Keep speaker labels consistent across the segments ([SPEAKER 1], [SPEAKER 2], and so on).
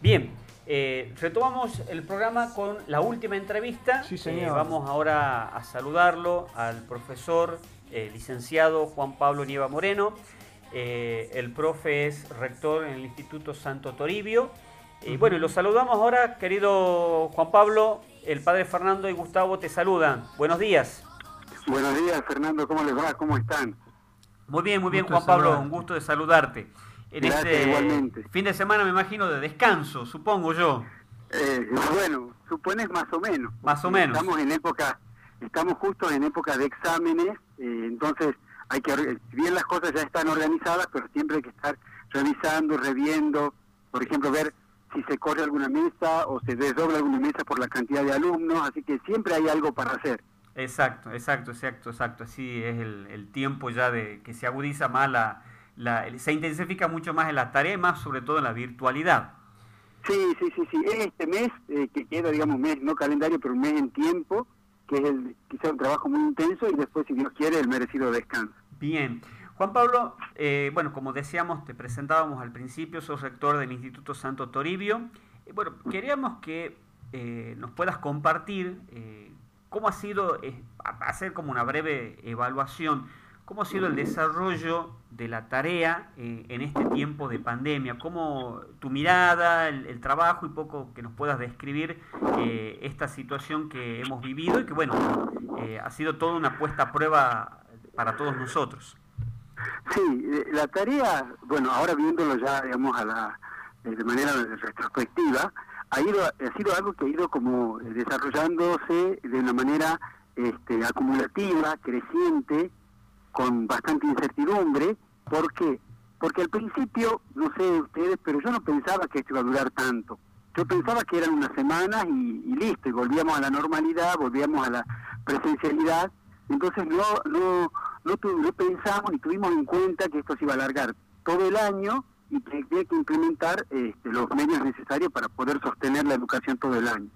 [SPEAKER 1] Bien, eh, retomamos el programa con la última entrevista.
[SPEAKER 2] Sí, señor.
[SPEAKER 1] Eh, vamos ahora a saludarlo al profesor eh, licenciado Juan Pablo Nieva Moreno. Eh, el profe es rector en el Instituto Santo Toribio. Y bueno, y lo saludamos ahora, querido Juan Pablo. El padre Fernando y Gustavo te saludan. Buenos días.
[SPEAKER 3] Buenos días, Fernando, ¿cómo les va? ¿Cómo están?
[SPEAKER 1] Muy bien, muy bien,
[SPEAKER 2] Gusto
[SPEAKER 1] Juan Pablo. Un gusto de saludarte. En
[SPEAKER 3] Gracias,
[SPEAKER 1] este
[SPEAKER 3] igualmente.
[SPEAKER 1] fin de semana, me imagino, de descanso, supongo yo.
[SPEAKER 3] Eh, bueno, supones más o menos.
[SPEAKER 1] Más o menos.
[SPEAKER 3] Estamos en época, estamos justo en época de exámenes, eh, entonces hay que, si bien las cosas ya están organizadas, pero siempre hay que estar revisando, reviendo, por ejemplo, ver si se corre alguna mesa o se desdobla alguna mesa por la cantidad de alumnos, así que siempre hay algo para hacer.
[SPEAKER 1] Exacto, exacto, exacto, exacto. Así es el, el tiempo ya de que se agudiza más la, la- se intensifica mucho más en la tarea, y más sobre todo en la virtualidad.
[SPEAKER 3] Sí, sí, sí, sí. Es este mes eh, que queda, digamos, un mes, no calendario, pero un mes en tiempo, que es el, quizá un trabajo muy intenso y después, si Dios quiere, el merecido descanso.
[SPEAKER 1] Bien. Juan Pablo, eh, bueno, como decíamos, te presentábamos al principio, sos rector del Instituto Santo Toribio. Eh, bueno, queríamos que eh, nos puedas compartir cómo ha sido, hacer como una breve evaluación, cómo ha sido el desarrollo de la tarea eh, en este tiempo de pandemia, cómo tu mirada, el, el trabajo y poco que nos puedas describir eh, esta situación que hemos vivido y que, bueno, eh, ha sido toda una puesta a prueba para todos nosotros.
[SPEAKER 3] Sí, la tarea, bueno, ahora viéndolo ya, digamos, a la, de manera retrospectiva, ha, ido, ha sido algo que ha ido como desarrollándose de una manera este, acumulativa, creciente, con bastante incertidumbre. ¿Por qué? Porque al principio, no sé ustedes, pero yo no pensaba que esto iba a durar tanto. Yo pensaba que eran unas semanas y, listo, y volvíamos a la normalidad, volvíamos a la presencialidad. Entonces no, no, no, tu- no pensamos ni tuvimos en cuenta que esto se iba a alargar todo el año y que había que implementar este, los medios necesarios para poder sostener la educación todo el año.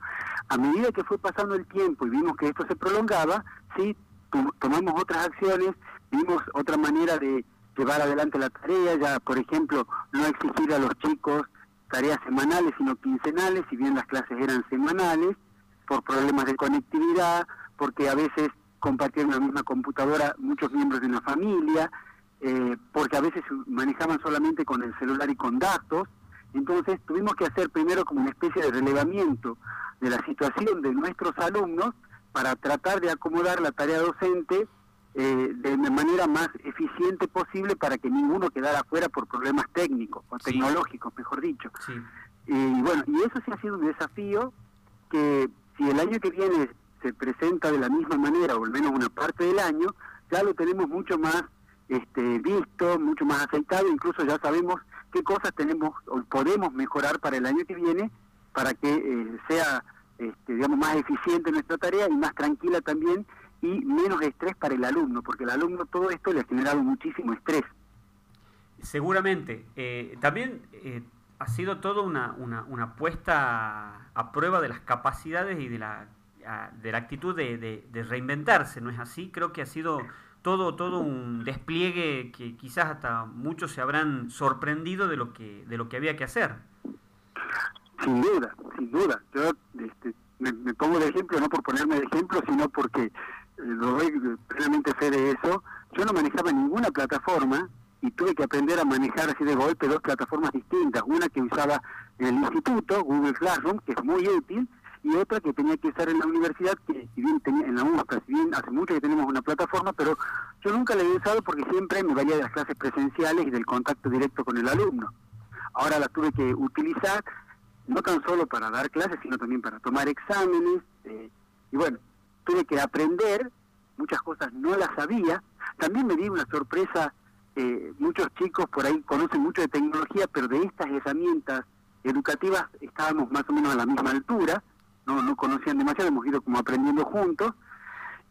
[SPEAKER 3] A medida que fue pasando el tiempo y vimos que esto se prolongaba, sí, to- tomamos otras acciones, vimos otra manera de llevar adelante la tarea, ya por ejemplo, no exigir a los chicos tareas semanales, sino quincenales, si bien las clases eran semanales, por problemas de conectividad, porque a veces compartían una misma computadora muchos miembros de una familia, eh, porque a veces manejaban solamente con el celular y con datos. Entonces tuvimos que hacer primero como una especie de relevamiento de la situación de nuestros alumnos para tratar de acomodar la tarea docente eh, de una manera más eficiente posible para que ninguno quedara afuera por problemas técnicos o
[SPEAKER 1] Sí.
[SPEAKER 3] tecnológicos, mejor dicho.
[SPEAKER 1] Sí,
[SPEAKER 3] Y bueno, y eso sí ha sido un desafío que si el año que viene se presenta de la misma manera, o al menos una parte del año, ya lo tenemos mucho más este, visto, mucho más aceitado, incluso ya sabemos qué cosas tenemos o podemos mejorar para el año que viene para que eh, sea, este, digamos, más eficiente nuestra tarea y más tranquila también y menos estrés para el alumno, porque el alumno todo esto le ha generado muchísimo estrés.
[SPEAKER 1] seguramente. Eh, también eh, ha sido toda una, una, una puesta a prueba de las capacidades y de la, a- de la actitud de, de- de reinventarse, ¿no es así? Creo que ha sido todo, todo un despliegue que quizás hasta muchos se habrán sorprendido de lo que, de lo que había que hacer.
[SPEAKER 3] Sin duda, sin duda. Yo este, me, me pongo de ejemplo, no por ponerme de ejemplo, sino porque lo doy plenamente fe de eso. Yo no manejaba ninguna plataforma y tuve que aprender a manejar así de golpe dos plataformas distintas. Una que usaba en el instituto, Google Classroom, que es muy útil, y otra que tenía que usar en la universidad, que si bien tenía en la UNSCA, si bien hace mucho que tenemos una plataforma, pero yo nunca la he usado porque siempre me valía de las clases presenciales y del contacto directo con el alumno. Ahora la tuve que utilizar no tan solo para dar clases, sino también para tomar exámenes. eh, y bueno, tuve que aprender, muchas cosas no las sabía. También me di una sorpresa, eh, muchos chicos por ahí conocen mucho de tecnología, pero de estas herramientas educativas estábamos más o menos a la misma altura, no, no conocían demasiado, hemos ido como aprendiendo juntos.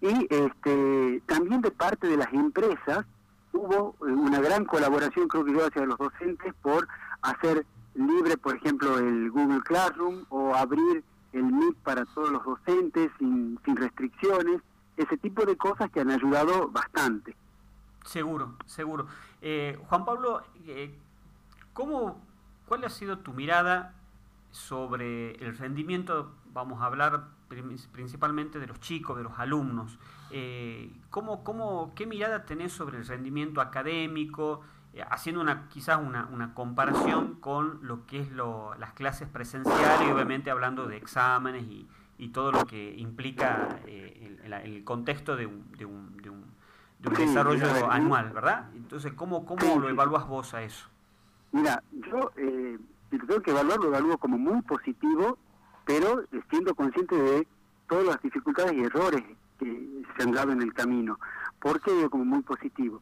[SPEAKER 3] Y este, también de parte de las empresas hubo eh, una gran colaboración, creo que yo, hacia los docentes por hacer libre, por ejemplo, el Google Classroom o abrir el Meet para todos los docentes sin, sin restricciones, ese tipo de cosas que han ayudado bastante.
[SPEAKER 1] Seguro, seguro. Eh, Juan Pablo, eh, ¿cómo, ¿cuál ha sido tu mirada sobre el rendimiento, vamos a hablar principalmente de los chicos, de los alumnos. Eh, ¿cómo, cómo, ¿Qué mirada tenés sobre el rendimiento académico? Eh, haciendo una, quizás una, una, comparación con lo que es lo, las clases presenciales y obviamente hablando de exámenes y, y todo lo que implica eh, el, el, contexto de un, de un, de un, de un desarrollo anual, ¿verdad? Entonces, ¿cómo, cómo lo evalúas vos a eso?
[SPEAKER 3] Mira, yo eh, tengo que evaluar, lo evalúo como muy positivo, pero siendo consciente de todas las dificultades y errores que se han dado en el camino. ¿Por qué digo como muy positivo?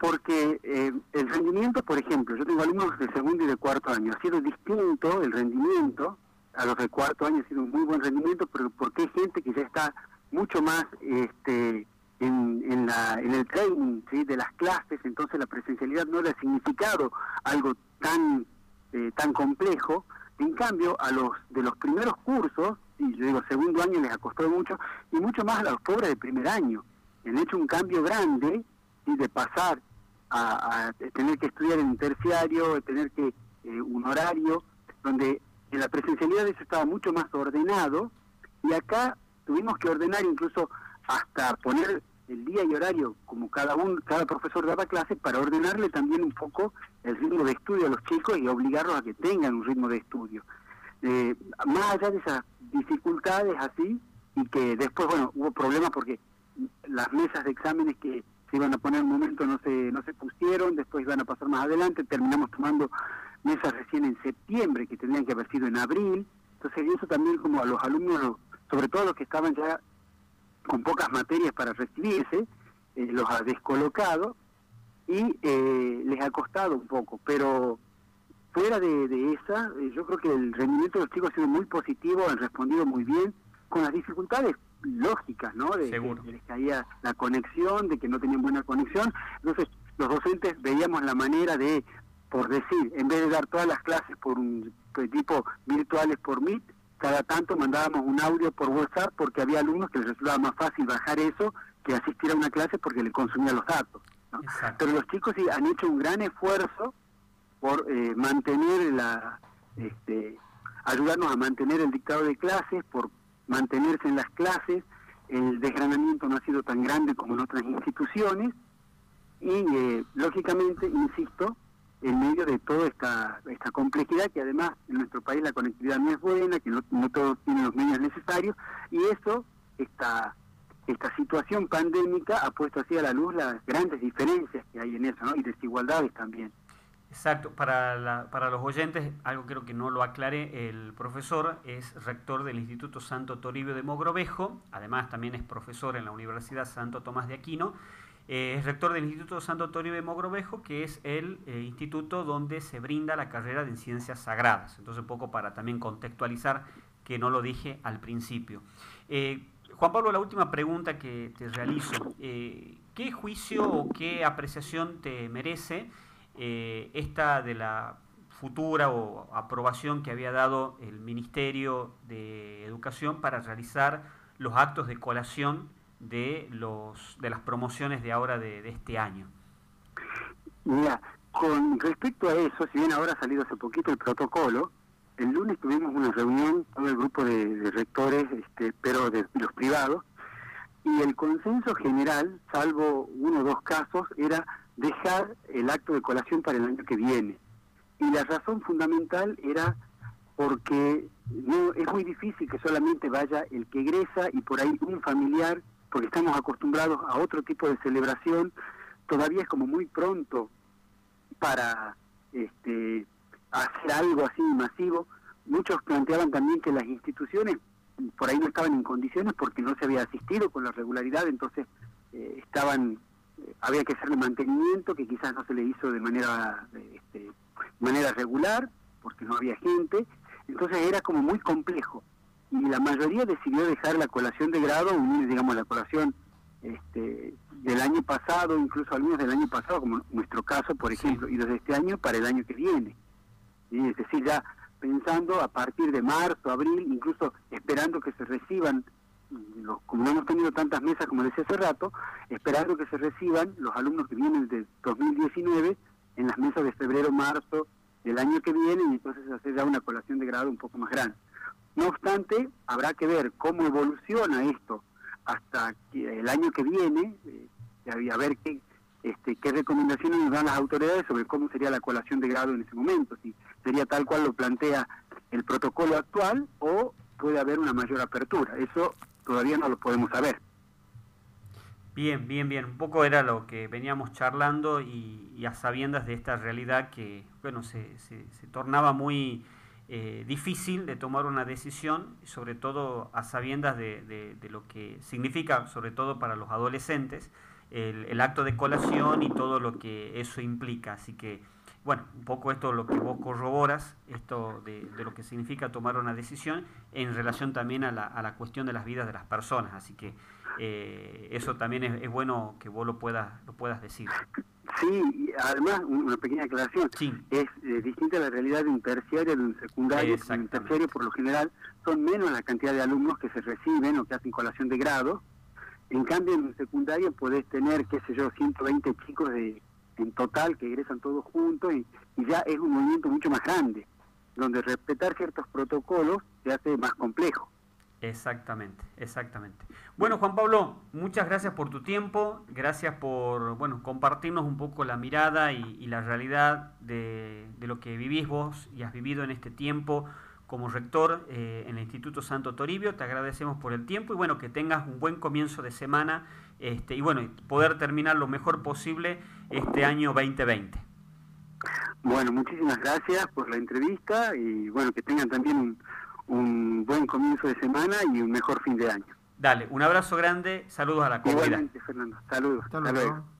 [SPEAKER 3] Porque eh, el rendimiento, por ejemplo, yo tengo alumnos de segundo y de cuarto año, ha sido distinto el rendimiento, a los de cuarto año ha sido un muy buen rendimiento, pero porque hay gente que ya está mucho más este, en, en, la, en el training ¿sí? de las clases, entonces la presencialidad no le ha significado algo tan, eh, tan complejo, en cambio a los de los primeros cursos, y yo digo segundo año les ha costado mucho, y mucho más a los pobres de primer año, han hecho un cambio grande y de pasar a, tener que estudiar en un terciario, tener que eh, un horario, donde en la presencialidad eso estaba mucho más ordenado y acá tuvimos que ordenar incluso hasta poner el día y horario como cada uno, cada profesor daba clase para ordenarle también un poco el ritmo de estudio a los chicos y obligarlos a que tengan un ritmo de estudio. Eh, más allá de esas dificultades así y que después bueno hubo problemas porque las mesas de exámenes que se iban a poner un momento no se no se pusieron, después iban a pasar más adelante, terminamos tomando mesas recién en septiembre que tendrían que haber sido en abril, entonces eso también como a los alumnos, sobre todo los que estaban ya con pocas materias para recibirse, eh, los ha descolocado y eh, les ha costado un poco, pero fuera de, esa, eh, yo creo que el rendimiento de los chicos ha sido muy positivo, han respondido muy bien, con las dificultades lógicas, ¿no? De, que les caía la conexión, de que no tenían buena conexión. Entonces, los docentes veíamos la manera de, por decir, en vez de dar todas las clases por un tipo virtuales por Meet, cada tanto mandábamos un audio por WhatsApp porque había alumnos que les resultaba más fácil bajar eso que asistir a una clase porque le consumía los datos. Pero los chicos sí han hecho un gran esfuerzo por eh, mantener la, este, ayudarnos a mantener el dictado de clases, por mantenerse en las clases, el desgranamiento no ha sido tan grande como en otras instituciones y eh, lógicamente, insisto, en medio de toda esta, esta complejidad, que además en nuestro país la conectividad no es buena, que no, todos tienen los medios necesarios, y eso, esta, esta situación pandémica ha puesto así a la luz las grandes diferencias que hay en eso, ¿no? y desigualdades también.
[SPEAKER 1] Exacto, para, para los oyentes, algo creo que no lo aclaré, el profesor es rector del Instituto Santo Toribio de Mogrovejo, además también es profesor en la Universidad Santo Tomás de Aquino, eh, es rector del Instituto Santo Toribio de Mogrovejo, que es el eh, instituto donde se brinda la carrera de Ciencias Sagradas. Entonces, un poco para también contextualizar, que no lo dije al principio. Eh, Juan Pablo, la última pregunta que te realizo. ¿Qué juicio o qué apreciación te merece? Eh, esta de la futura o aprobación que había dado el Ministerio de Educación para realizar los actos de colación de los de las promociones de ahora de, este año.
[SPEAKER 3] Mira, con respecto a eso, si bien ahora ha salido hace poquito el protocolo, el lunes tuvimos una reunión con el grupo de, rectores, este, pero de los privados, y el consenso general, salvo uno o dos casos, era dejar el acto de colación para el año que viene. Y la razón fundamental era porque no es muy difícil que solamente vaya el que egresa y por ahí un familiar, porque estamos acostumbrados a otro tipo de celebración, todavía es como muy pronto para este, hacer algo así masivo. Muchos planteaban también que las instituciones por ahí no estaban en condiciones porque no se había asistido con la regularidad, entonces eh, estaban había que hacerle mantenimiento que quizás no se le hizo de manera este, manera regular porque no había gente. Entonces era como muy complejo. Y la mayoría decidió dejar la colación de grado unir digamos la colación este, del año pasado incluso algunos del año pasado como nuestro caso por ejemplo y desde este año para el año que viene. Y es decir ya pensando a partir de marzo abril incluso esperando que se reciban como no hemos tenido tantas mesas como decía hace rato, esperando que se reciban los alumnos que vienen de 2019 en las mesas de febrero, marzo el año que viene y entonces hacer ya una colación de grado un poco más grande. No obstante, habrá que ver cómo evoluciona esto hasta el año que viene, eh, y a ver qué, este, qué recomendaciones nos dan las autoridades sobre cómo sería la colación de grado en ese momento, si sería tal cual lo plantea el protocolo actual o puede haber una mayor apertura. Eso todavía no lo podemos saber.
[SPEAKER 1] Bien, bien, bien. Un poco era lo que veníamos charlando y, a sabiendas de esta realidad que, bueno, se, se, tornaba muy eh, difícil de tomar una decisión, sobre todo a sabiendas de, de, lo que significa, sobre todo para los adolescentes, el, el acto de colación y todo lo que eso implica. Así que bueno, un poco esto lo que vos corroboras, esto de, lo que significa tomar una decisión en relación también a la, a la cuestión de las vidas de las personas. Así que eh, eso también es, bueno que vos lo puedas, lo puedas decir.
[SPEAKER 3] Sí, además, una pequeña aclaración. Es eh, distinta la realidad de un terciario de un secundario. En un terciario, por lo general, son menos la cantidad de alumnos que se reciben o que hacen colación de grado. En cambio, en un secundario podés tener, qué sé yo, 120 chicos de en total que egresan todos juntos y, ya es un movimiento mucho más grande, donde respetar ciertos protocolos se hace más complejo.
[SPEAKER 1] Exactamente, exactamente. Bueno, Juan Pablo, muchas gracias por tu tiempo, gracias por bueno compartirnos un poco la mirada y, la realidad de, de, lo que vivís vos y has vivido en este tiempo como rector eh, en el Instituto Santo Toribio. Te agradecemos por el tiempo y bueno, que tengas un buen comienzo de semana este, y bueno, poder terminar lo mejor posible este año 2020.
[SPEAKER 3] Bueno, muchísimas gracias por la entrevista y bueno, que tengan también un, un buen comienzo de semana y un mejor fin de año.
[SPEAKER 1] Dale, un abrazo grande, saludos a la comunidad.
[SPEAKER 3] Igualmente, Fernando, saludos. Hasta, luego.